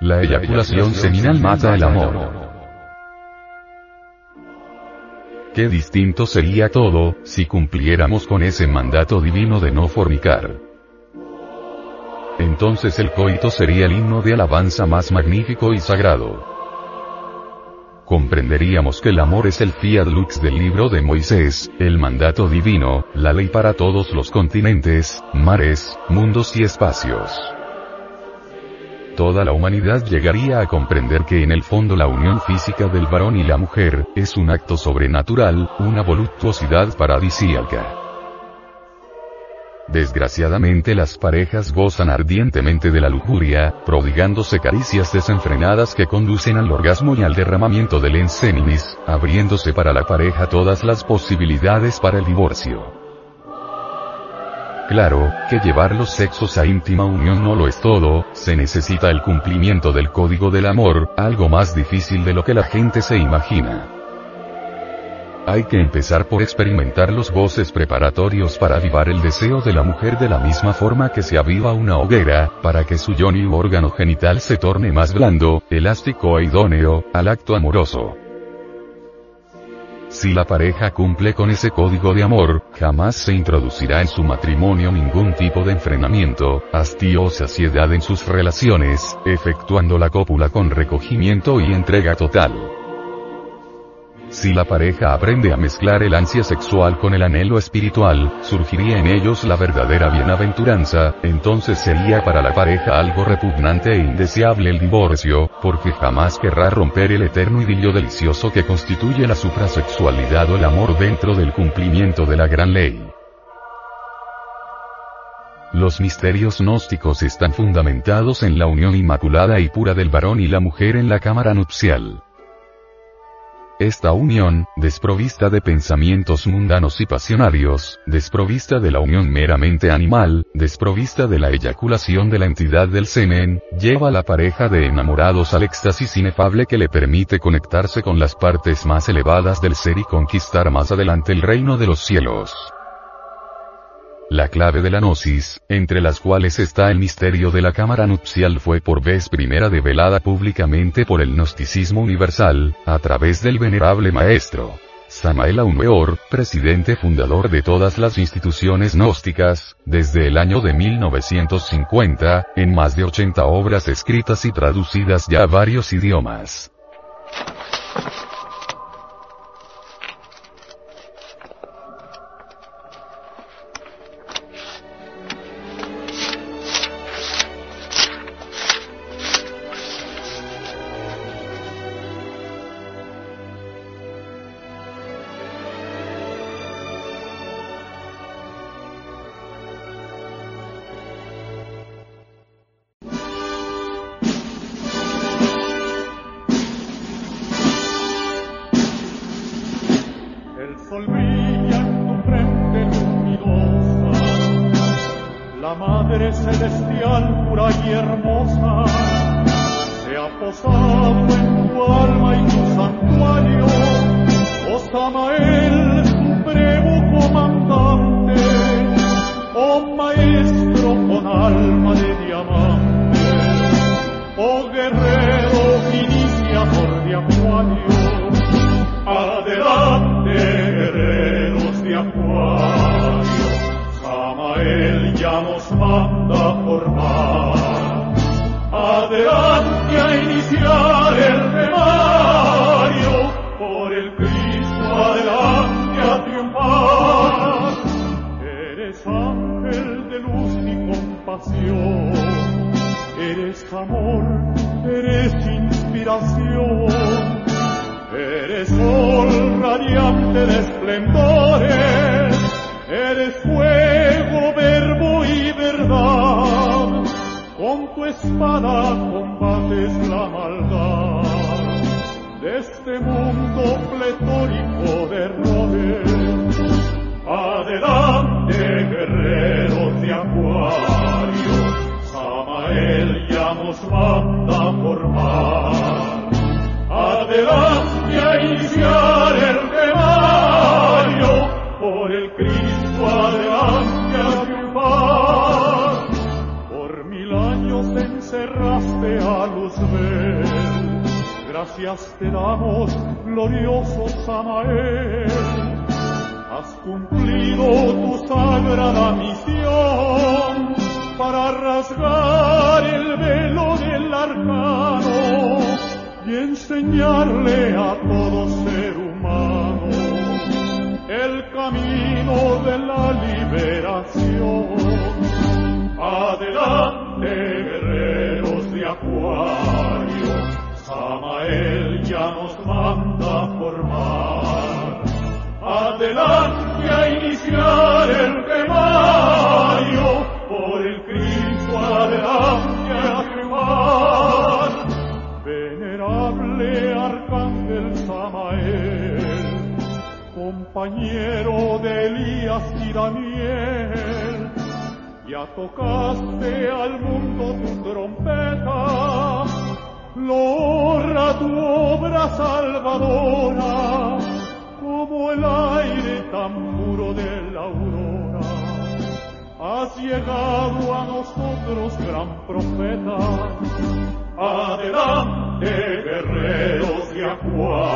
La eyaculación seminal mata el amor. Qué distinto sería todo, si cumpliéramos con ese mandato divino de no fornicar. Entonces el coito sería el himno de alabanza más magnífico y sagrado. Comprenderíamos que el amor es el fiat lux del libro de Moisés, el mandato divino, la ley para todos los continentes, mares, mundos y espacios toda la humanidad llegaría a comprender que en el fondo la unión física del varón y la mujer, es un acto sobrenatural, una voluptuosidad paradisíaca. Desgraciadamente las parejas gozan ardientemente de la lujuria, prodigándose caricias desenfrenadas que conducen al orgasmo y al derramamiento del enseninis, abriéndose para la pareja todas las posibilidades para el divorcio. Claro, que llevar los sexos a íntima unión no lo es todo, se necesita el cumplimiento del código del amor, algo más difícil de lo que la gente se imagina. Hay que empezar por experimentar los goces preparatorios para avivar el deseo de la mujer de la misma forma que se aviva una hoguera, para que su yoni u órgano genital se torne más blando, elástico e idóneo, al acto amoroso. Si la pareja cumple con ese código de amor, jamás se introducirá en su matrimonio ningún tipo de enfrenamiento, hastío o saciedad en sus relaciones, efectuando la cópula con recogimiento y entrega total. Si la pareja aprende a mezclar el ansia sexual con el anhelo espiritual, surgiría en ellos la verdadera bienaventuranza, entonces sería para la pareja algo repugnante e indeseable el divorcio, porque jamás querrá romper el eterno idilio delicioso que constituye la suprasexualidad o el amor dentro del cumplimiento de la gran ley. Los misterios gnósticos están fundamentados en la unión inmaculada y pura del varón y la mujer en la cámara nupcial. Esta unión, desprovista de pensamientos mundanos y pasionarios, desprovista de la unión meramente animal, desprovista de la eyaculación de la entidad del semen, lleva a la pareja de enamorados al éxtasis inefable que le permite conectarse con las partes más elevadas del ser y conquistar más adelante el reino de los cielos. La clave de la gnosis, entre las cuales está el misterio de la cámara nupcial fue por vez primera develada públicamente por el gnosticismo universal, a través del venerable maestro. Samael Aumeor, presidente fundador de todas las instituciones gnósticas, desde el año de 1950, en más de 80 obras escritas y traducidas ya a varios idiomas. polvillas tu frente luminosa. La Madre Celestial pura y hermosa se ha posado en tu alma y tu santuario. Os ama el supremo comandante. Él ya nos manda a formar. Adelante a iniciar el remario, por el Cristo adelante a triunfar. Eres ángel de luz y compasión, eres amor, eres inspiración, eres sol radiante de esplendor. combates la maldad. De este mundo pletórico Damos, glorioso Samael. Has cumplido tu sagrada misión para rasgar el velo del arcano y enseñarle a todo manda a formar. Adelante a iniciar el temario, por el Cristo adelante a quemar. Venerable Arcángel Samael, compañero de Elías y Daniel, ya tocaste al mundo tu trompeta, logra tu obra salvadora, como el aire tan puro de la aurora. Has llegado a nosotros, gran profeta. Adelante, guerreros de Acuario,